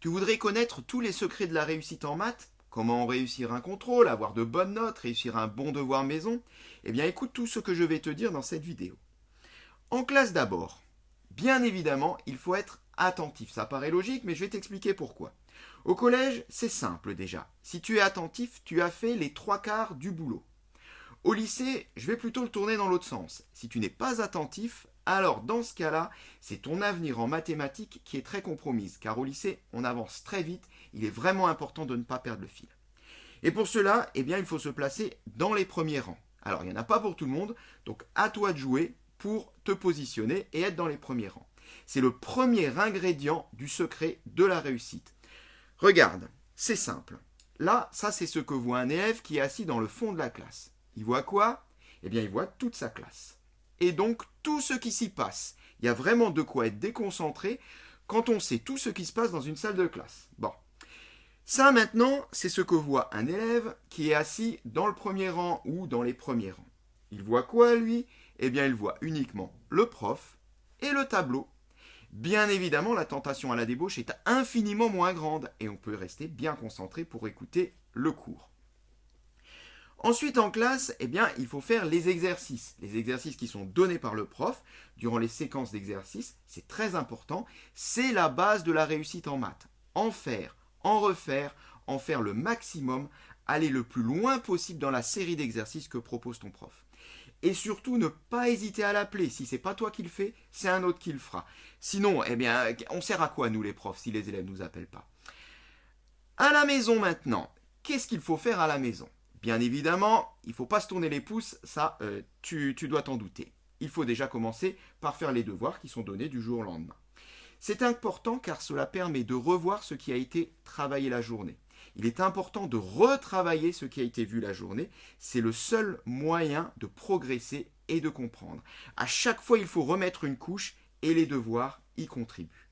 Tu voudrais connaître tous les secrets de la réussite en maths? Comment réussir un contrôle, avoir de bonnes notes, réussir un bon devoir maison? Eh bien écoute tout ce que je vais te dire dans cette vidéo. En classe d'abord, bien évidemment, il faut être attentif. Ça paraît logique, mais je vais t'expliquer pourquoi. Au collège, c'est simple déjà. Si tu es attentif, tu as fait les trois quarts du boulot. Au lycée, je vais plutôt le tourner dans l'autre sens. Si tu n'es pas attentif, alors dans ce cas-là, c'est ton avenir en mathématiques qui est très compromise, car au lycée, on avance très vite, il est vraiment important de ne pas perdre le fil. Et pour cela, eh il faut se placer dans les premiers rangs. Alors, il n'y en a pas pour tout le monde, donc à toi de jouer pour te positionner et être dans les premiers rangs. C'est le premier ingrédient du secret de la réussite. Regarde, c'est simple. Là, ça c'est ce que voit un élève qui est assis dans le fond de la classe. Il voit quoi? Eh bien, il voit toute sa classe. Et donc tout ce qui s'y passe. Il y a vraiment de quoi être déconcentré quand on sait tout ce qui se passe dans une salle de classe. Bon. Ça maintenant, c'est ce que voit un élève qui est assis dans le premier rang ou dans les premiers rangs. Il voit quoi lui? Eh bien, il voit uniquement le prof et le tableau. Bien évidemment, la tentation à la débauche est infiniment moins grande et on peut rester bien concentré pour écouter le cours. Ensuite, en classe, eh bien, il faut faire les exercices. Les exercices qui sont donnés par le prof durant les séquences d'exercices, c'est très important. C'est la base de la réussite en maths. En faire, en refaire, en faire le maximum, aller le plus loin possible dans la série d'exercices que propose ton prof. Et surtout, ne pas hésiter à l'appeler. Si c'est pas toi qui le fais, c'est un autre qui le fera. Sinon, eh bien, on sert à quoi nous les profs si les élèves ne nous appellent pas? À la maison maintenant, qu'est-ce qu'il faut faire à la maison? Bien évidemment, il ne faut pas se tourner les pouces, ça, euh, tu, tu dois t'en douter. Il faut déjà commencer par faire les devoirs qui sont donnés du jour au lendemain. C'est important car cela permet de revoir ce qui a été travaillé la journée. Il est important de retravailler ce qui a été vu la journée. C'est le seul moyen de progresser et de comprendre. À chaque fois, il faut remettre une couche et les devoirs y contribuent.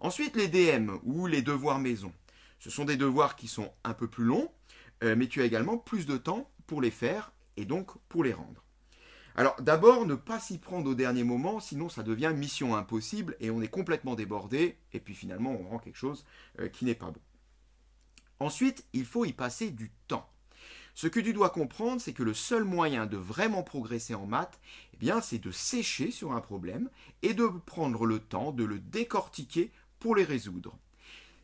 Ensuite, les DM ou les devoirs maison. Ce sont des devoirs qui sont un peu plus longs, euh, mais tu as également plus de temps pour les faire et donc pour les rendre. Alors d'abord, ne pas s'y prendre au dernier moment, sinon ça devient mission impossible et on est complètement débordé, et puis finalement on rend quelque chose euh, qui n'est pas bon. Ensuite, il faut y passer du temps. Ce que tu dois comprendre, c'est que le seul moyen de vraiment progresser en maths, eh bien, c'est de sécher sur un problème et de prendre le temps de le décortiquer pour les résoudre.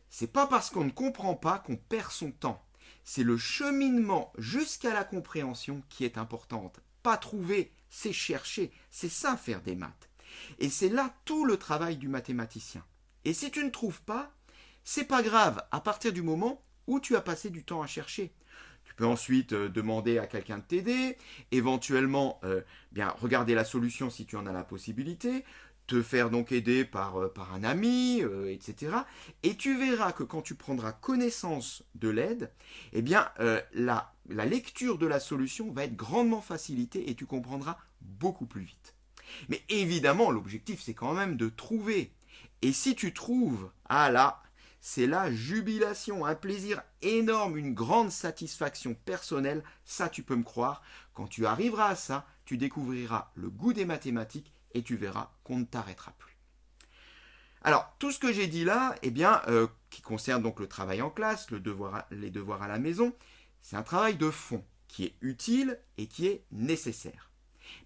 C'est pas parce qu'on ne comprend pas qu'on perd son temps c'est le cheminement jusqu'à la compréhension qui est importante. Pas trouver, c'est chercher, c'est ça faire des maths. Et c'est là tout le travail du mathématicien. Et si tu ne trouves pas, c'est pas grave à partir du moment où tu as passé du temps à chercher. Tu peux ensuite euh, demander à quelqu'un de t'aider, éventuellement euh, bien regarder la solution si tu en as la possibilité, te faire donc aider par, euh, un ami, euh, etc. Et tu verras que quand tu prendras connaissance de l'aide, eh bien, euh, la, la lecture de la solution va être grandement facilitée et tu comprendras beaucoup plus vite. Mais évidemment, l'objectif, c'est quand même de trouver. Et si tu trouves, ah là, c'est la jubilation, un plaisir énorme, une grande satisfaction personnelle, ça tu peux me croire. Quand tu arriveras à ça, tu découvriras le goût des mathématiques et tu verras qu'on ne t'arrêtera plus. Alors, tout ce que j'ai dit là, eh bien, euh, qui concerne donc le travail en classe, les devoirs à la maison, c'est un travail de fond qui est utile et qui est nécessaire.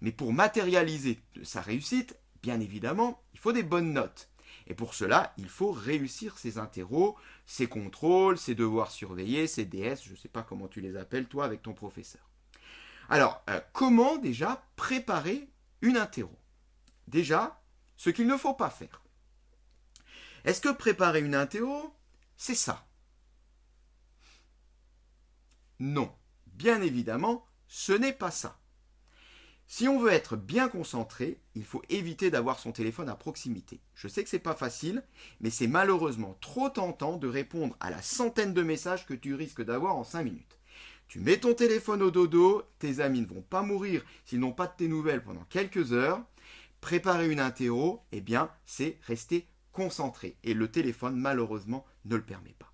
Mais pour matérialiser sa réussite, bien évidemment, il faut des bonnes notes. Et pour cela, il faut réussir ses interros, ses contrôles, ses devoirs surveillés, ses DS, je ne sais pas comment tu les appelles toi avec ton professeur. Alors, euh, comment déjà préparer une interro? Déjà, ce qu'il ne faut pas faire. Est-ce que préparer une interro, c'est ça? Non, bien évidemment, ce n'est pas ça. Si on veut être bien concentré, il faut éviter d'avoir son téléphone à proximité. Je sais que c'est pas facile, mais c'est malheureusement trop tentant de répondre à la centaine de messages que tu risques d'avoir en 5 minutes. Tu mets ton téléphone au dodo, tes amis ne vont pas mourir s'ils n'ont pas de tes nouvelles pendant quelques heures, Préparer une interro, eh bien, c'est rester concentré. Et le téléphone, malheureusement, ne le permet pas.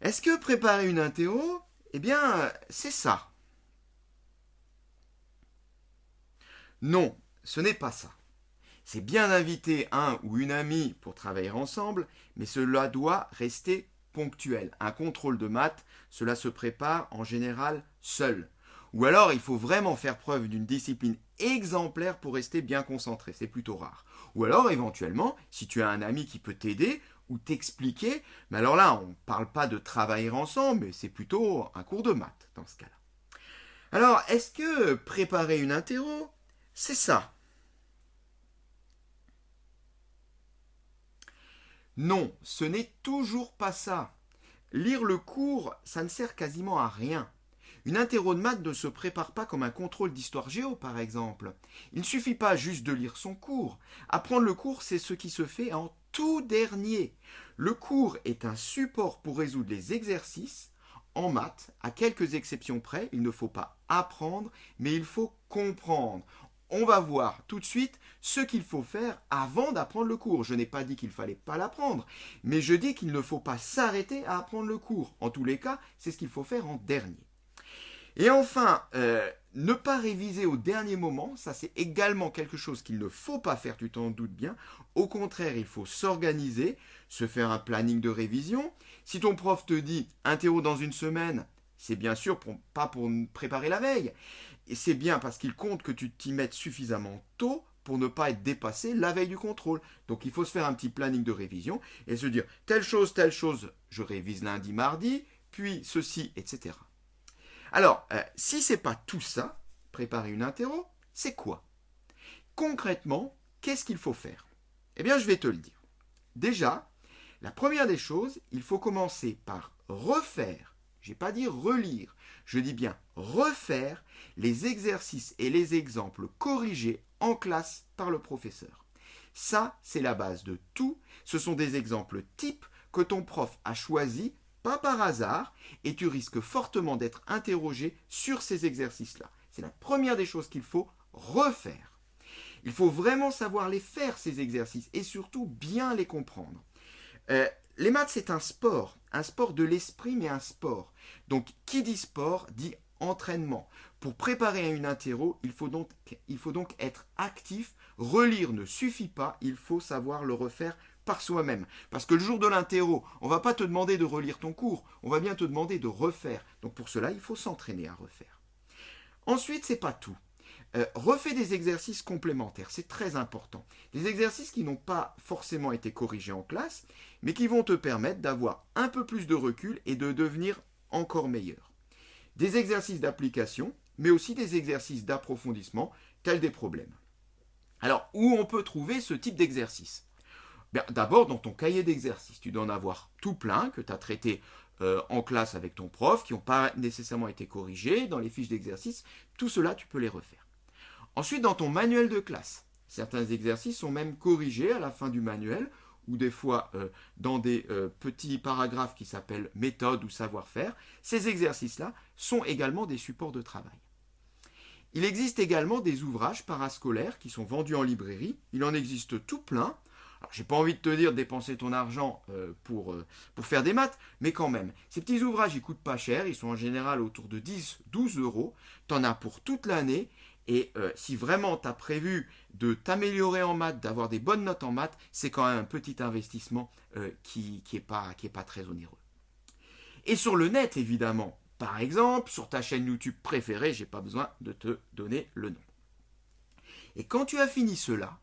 Est-ce que préparer une interro, eh bien, c'est ça? Non, ce n'est pas ça. C'est bien d'inviter un ou une amie pour travailler ensemble, mais cela doit rester ponctuel. Un contrôle de maths, cela se prépare en général seul. Ou alors, il faut vraiment faire preuve d'une discipline exemplaire pour rester bien concentré. C'est plutôt rare. Ou alors, éventuellement, si tu as un ami qui peut t'aider ou t'expliquer, mais alors là, on ne parle pas de travailler ensemble, mais c'est plutôt un cours de maths dans ce cas-là. Alors, est-ce que préparer une interro, c'est ça? Non, ce n'est toujours pas ça. Lire le cours, ça ne sert quasiment à rien. Une interro de maths ne se prépare pas comme un contrôle d'histoire géo, par exemple. Il ne suffit pas juste de lire son cours. Apprendre le cours, c'est ce qui se fait en tout dernier. Le cours est un support pour résoudre les exercices. En maths, à quelques exceptions près, il ne faut pas apprendre, mais il faut comprendre on va voir tout de suite ce qu'il faut faire avant d'apprendre le cours. Je n'ai pas dit qu'il fallait pas l'apprendre, mais je dis qu'il ne faut pas s'arrêter à apprendre le cours. En tous les cas, c'est ce qu'il faut faire en dernier. Et enfin, euh, ne pas réviser au dernier moment, ça c'est également quelque chose qu'il ne faut pas faire, tu t'en doutes bien. Au contraire, il faut s'organiser, se faire un planning de révision. Si ton prof te dit interro dans une semaine, c'est bien sûr pas pour préparer la veille. Et c'est bien parce qu'il compte que tu t'y mettes suffisamment tôt pour ne pas être dépassé la veille du contrôle. Donc il faut se faire un petit planning de révision et se dire telle chose, telle chose, je révise lundi, mardi, puis ceci, etc. Alors, si euh, si c'est pas tout ça, préparer une interro, c'est quoi? Concrètement, qu'est-ce qu'il faut faire? Eh bien, je vais te le dire. Déjà, la première des choses, il faut commencer par refaire, je n'ai pas dit relire, je dis bien refaire les exercices et les exemples corrigés en classe par le professeur. Ça, c'est la base de tout. Ce sont des exemples types que ton prof a choisis, pas par hasard, et tu risques fortement d'être interrogé sur ces exercices-là. C'est la première des choses qu'il faut refaire. Il faut vraiment savoir les faire, ces exercices, et surtout bien les comprendre. Euh, les maths, c'est un sport, un sport de l'esprit, mais un sport. Donc, qui dit sport dit entraînement. Pour préparer une interro, il faut, donc, il faut donc être actif. Relire ne suffit pas, il faut savoir le refaire soi-même. Parce que le jour de l'interro, on va pas te demander de relire ton cours, on va bien te demander de refaire. Donc pour cela, il faut s'entraîner à refaire. Ensuite, c'est pas tout. Euh, refais des exercices complémentaires, c'est très important. Des exercices qui n'ont pas forcément été corrigés en classe, mais qui vont te permettre d'avoir un peu plus de recul et de devenir encore meilleur. Des exercices d'application, mais aussi des exercices d'approfondissement, tels des problèmes. Alors, où on peut trouver ce type d'exercice? D'abord, dans ton cahier d'exercice, tu dois en avoir tout plein que tu as traité euh, en classe avec ton prof, qui n'ont pas nécessairement été corrigés dans les fiches d'exercice. Tout cela, tu peux les refaire. Ensuite, dans ton manuel de classe, certains exercices sont même corrigés à la fin du manuel, ou des fois euh, dans des euh, petits paragraphes qui s'appellent méthode ou savoir-faire. Ces exercices-là sont également des supports de travail. Il existe également des ouvrages parascolaires qui sont vendus en librairie. Il en existe tout plein. Alors, j'ai pas envie de te dire dépenser ton argent euh, pour, pour faire des maths, mais quand même. Ces petits ouvrages, ils coûtent pas cher. Ils sont en général autour de 10, 12 euros. Tu en as pour toute l'année et euh, si vraiment tu as prévu de t'améliorer en maths, d'avoir des bonnes notes en maths, c'est quand même un petit investissement euh, qui n'est pas, pas très onéreux. Et sur le net, évidemment, par exemple, sur ta chaîne YouTube préférée, j'ai pas besoin de te donner le nom. Et quand tu as fini cela,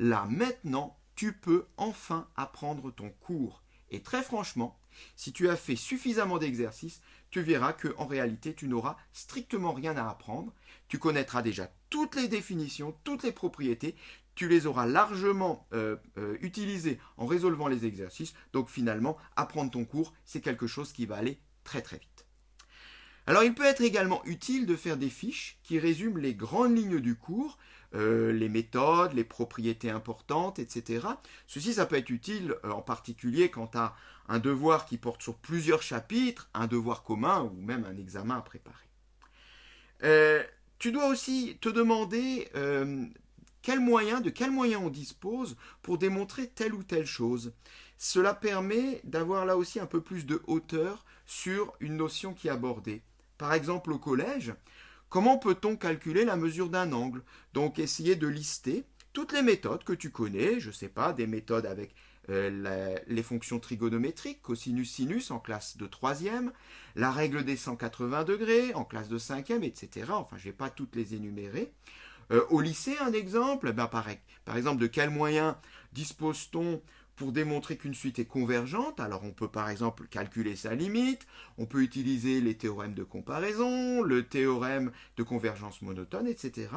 là maintenant, tu peux enfin apprendre ton cours. Et très franchement, si tu as fait suffisamment d'exercices, tu verras que en réalité, tu n'auras strictement rien à apprendre. Tu connaîtras déjà toutes les définitions, toutes les propriétés. Tu les auras largement euh, euh, utilisées en résolvant les exercices. Donc finalement, apprendre ton cours, c'est quelque chose qui va aller très très vite. Alors il peut être également utile de faire des fiches qui résument les grandes lignes du cours, euh, les méthodes, les propriétés importantes, etc. Ceci, ça peut être utile en particulier quand tu as un devoir qui porte sur plusieurs chapitres, un devoir commun ou même un examen à préparer. Euh, tu dois aussi te demander euh, de quels moyens on dispose pour démontrer telle ou telle chose. Cela permet d'avoir là aussi un peu plus de hauteur sur une notion qui est abordée. Par exemple au collège, comment peut-on calculer la mesure d'un angle? Donc essayer de lister toutes les méthodes que tu connais, je ne sais pas, des méthodes avec euh, les fonctions trigonométriques, cosinus, sinus en classe de troisième, la règle des 180 degrés en classe de cinquième, etc. Enfin, je ne vais pas toutes les énumérer. Euh, au lycée, un exemple, ben, par, par exemple, de quels moyens dispose-t-on pour démontrer qu'une suite est convergente, alors on peut par exemple calculer sa limite, on peut utiliser les théorèmes de comparaison, le théorème de convergence monotone, etc.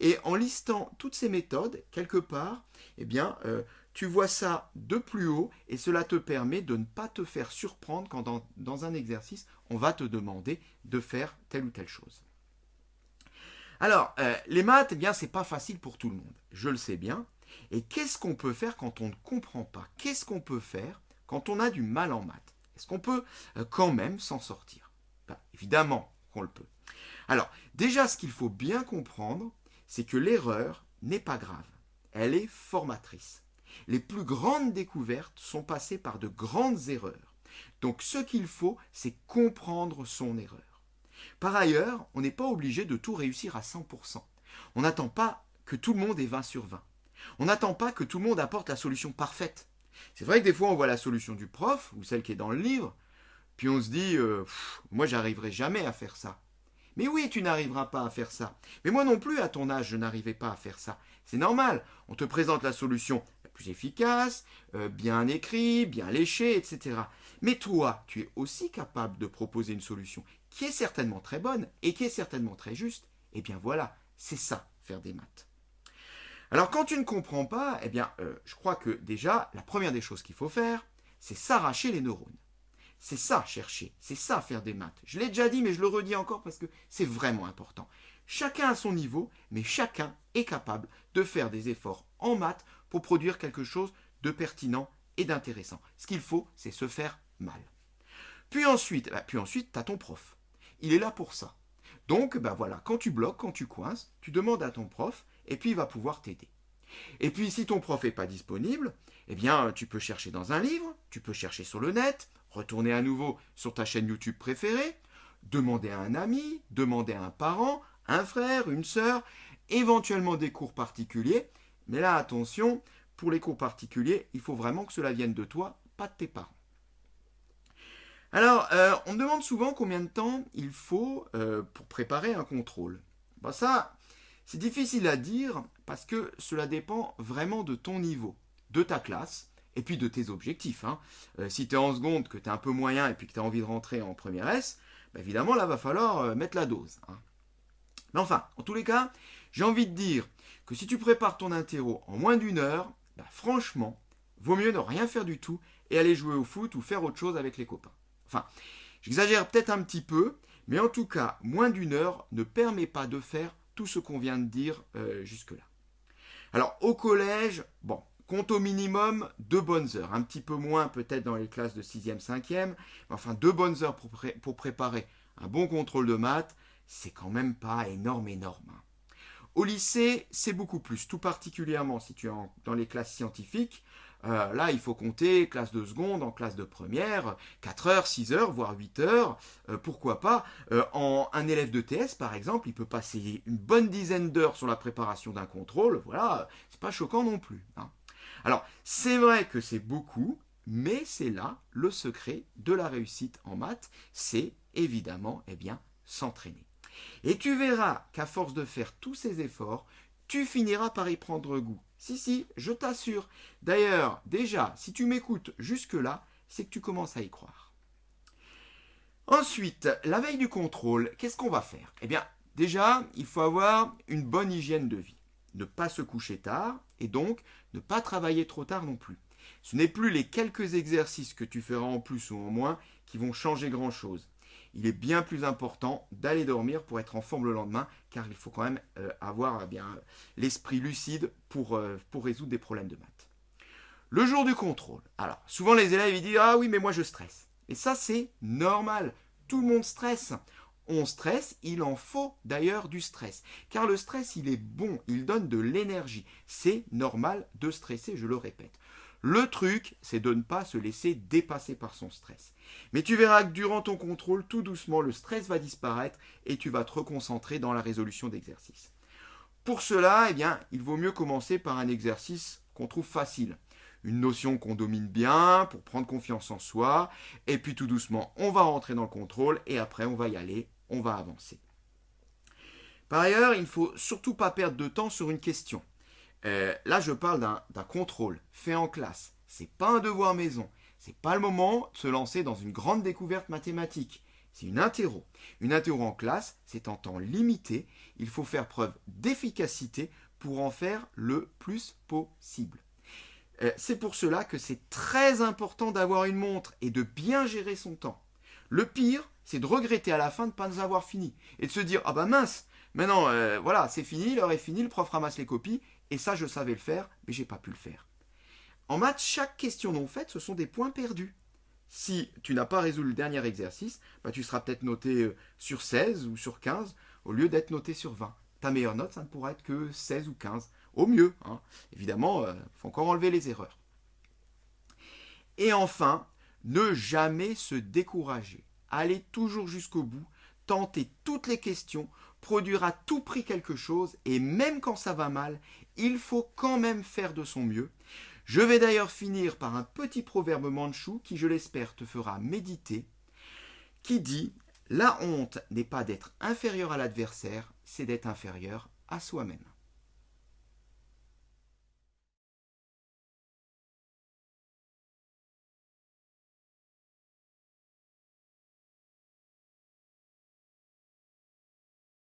Et en listant toutes ces méthodes, quelque part, eh bien, euh, tu vois ça de plus haut et cela te permet de ne pas te faire surprendre quand dans, un exercice, on va te demander de faire telle ou telle chose. Alors, euh, les maths, eh bien, c'est pas facile pour tout le monde. Je le sais bien. Et qu'est-ce qu'on peut faire quand on ne comprend pas? Qu'est-ce qu'on peut faire quand on a du mal en maths? Est-ce qu'on peut euh, quand même s'en sortir? Ben, Évidemment qu'on le peut. Alors, déjà, ce qu'il faut bien comprendre, c'est que l'erreur n'est pas grave. Elle est formatrice. Les plus grandes découvertes sont passées par de grandes erreurs. Donc, ce qu'il faut, c'est comprendre son erreur. Par ailleurs, on n'est pas obligé de tout réussir à 100%. On n'attend pas que tout le monde ait 20 sur 20. On n'attend pas que tout le monde apporte la solution parfaite. C'est vrai que des fois on voit la solution du prof ou celle qui est dans le livre, puis on se dit euh, moi j'arriverai jamais à faire ça. Mais oui, tu n'arriveras pas à faire ça. Mais moi non plus, à ton âge, je n'arrivais pas à faire ça. C'est normal. On te présente la solution la plus efficace, euh, bien écrite, bien léchée, etc. Mais toi, tu es aussi capable de proposer une solution qui est certainement très bonne et qui est certainement très juste. Eh bien voilà, c'est ça, faire des maths. Alors quand tu ne comprends pas, eh bien, euh, je crois que déjà, la première des choses qu'il faut faire, c'est s'arracher les neurones. C'est ça chercher, c'est ça faire des maths. Je l'ai déjà dit, mais je le redis encore parce que c'est vraiment important. Chacun à son niveau, mais chacun est capable de faire des efforts en maths pour produire quelque chose de pertinent et d'intéressant. Ce qu'il faut, c'est se faire mal. Puis ensuite, bah, puis ensuite, tu as ton prof. Il est là pour ça. Donc, ben voilà, quand tu bloques, quand tu coinces, tu demandes à ton prof, et puis il va pouvoir t'aider. Et puis si ton prof n'est pas disponible, eh bien tu peux chercher dans un livre, tu peux chercher sur le net, retourner à nouveau sur ta chaîne YouTube préférée, demander à un ami, demander à un parent, un frère, une sœur, éventuellement des cours particuliers. Mais là, attention, pour les cours particuliers, il faut vraiment que cela vienne de toi, pas de tes parents. Alors, euh, on me demande souvent combien de temps il faut euh, pour préparer un contrôle. Bah ça, c'est difficile à dire parce que cela dépend vraiment de ton niveau, de ta classe et puis de tes objectifs. Hein. Euh, si tu es en seconde, que tu es un peu moyen et puis que tu as envie de rentrer en première S, bah, évidemment là va falloir euh, mettre la dose. Hein. Mais enfin, en tous les cas, j'ai envie de dire que si tu prépares ton interro en moins d'une heure, bah, franchement, vaut mieux ne rien faire du tout et aller jouer au foot ou faire autre chose avec les copains. Enfin, j'exagère peut-être un petit peu, mais en tout cas, moins d'une heure ne permet pas de faire tout ce qu'on vient de dire euh, jusque-là. Alors au collège, bon, compte au minimum deux bonnes heures, un petit peu moins peut-être dans les classes de 6e, 5e, mais enfin deux bonnes heures pour, préparer un bon contrôle de maths, c'est quand même pas énorme, énorme. Hein. Au lycée, c'est beaucoup plus, tout particulièrement si tu es dans les classes scientifiques, euh, là, il faut compter classe de seconde en classe de première, 4 heures, 6 heures, voire 8 heures, euh, pourquoi pas. Euh, en, un élève de TS, par exemple, il peut passer une bonne dizaine d'heures sur la préparation d'un contrôle, voilà, c'est pas choquant non plus. Hein. Alors, c'est vrai que c'est beaucoup, mais c'est là le secret de la réussite en maths, c'est évidemment, eh bien, s'entraîner. Et tu verras qu'à force de faire tous ces efforts, tu finiras par y prendre goût. Si, si, je t'assure. D'ailleurs, déjà, si tu m'écoutes jusque-là, c'est que tu commences à y croire. Ensuite, la veille du contrôle, qu'est-ce qu'on va faire? Eh bien, déjà, il faut avoir une bonne hygiène de vie. Ne pas se coucher tard et donc ne pas travailler trop tard non plus. Ce n'est plus les quelques exercices que tu feras en plus ou en moins qui vont changer grand-chose il est bien plus important d'aller dormir pour être en forme le lendemain, car il faut quand même euh, avoir eh bien l'esprit lucide pour, euh, pour résoudre des problèmes de maths. Le jour du contrôle. Alors, souvent les élèves ils disent Ah oui, mais moi je stresse. Et ça, c'est normal. Tout le monde stresse. On stresse, il en faut d'ailleurs du stress. Car le stress, il est bon, il donne de l'énergie. C'est normal de stresser, je le répète. Le truc, c'est de ne pas se laisser dépasser par son stress. Mais tu verras que durant ton contrôle, tout doucement, le stress va disparaître et tu vas te reconcentrer dans la résolution d'exercices. Pour cela, eh bien, il vaut mieux commencer par un exercice qu'on trouve facile. Une notion qu'on domine bien pour prendre confiance en soi. Et puis tout doucement, on va rentrer dans le contrôle et après, on va y aller, on va avancer. Par ailleurs, il ne faut surtout pas perdre de temps sur une question. Euh, là, je parle d'un contrôle fait en classe. C'est pas un devoir maison. C'est pas le moment de se lancer dans une grande découverte mathématique. C'est une interro. Une interro en classe, c'est en temps limité. Il faut faire preuve d'efficacité pour en faire le plus possible. Euh, c'est pour cela que c'est très important d'avoir une montre et de bien gérer son temps. Le pire, c'est de regretter à la fin de ne pas avoir fini et de se dire ah bah mince, maintenant euh, voilà c'est fini, l'heure est finie, le prof ramasse les copies et ça je savais le faire mais j'ai pas pu le faire. En maths, chaque question non faite, ce sont des points perdus. Si tu n'as pas résolu le dernier exercice, bah, tu seras peut-être noté euh, sur 16 ou sur 15 au lieu d'être noté sur 20. Ta meilleure note, ça ne pourra être que 16 ou 15, au mieux. Hein. Évidemment, il euh, faut encore enlever les erreurs. Et enfin, ne jamais se décourager. Allez toujours jusqu'au bout, tenter toutes les questions, produire tout prix quelque chose, et même quand ça va mal, il faut quand même faire de son mieux. Je vais d'ailleurs finir par un petit proverbe manchou qui, je l'espère, te fera méditer, qui dit La honte n'est pas d'être inférieur à l'adversaire, c'est d'être inférieur à soi-même.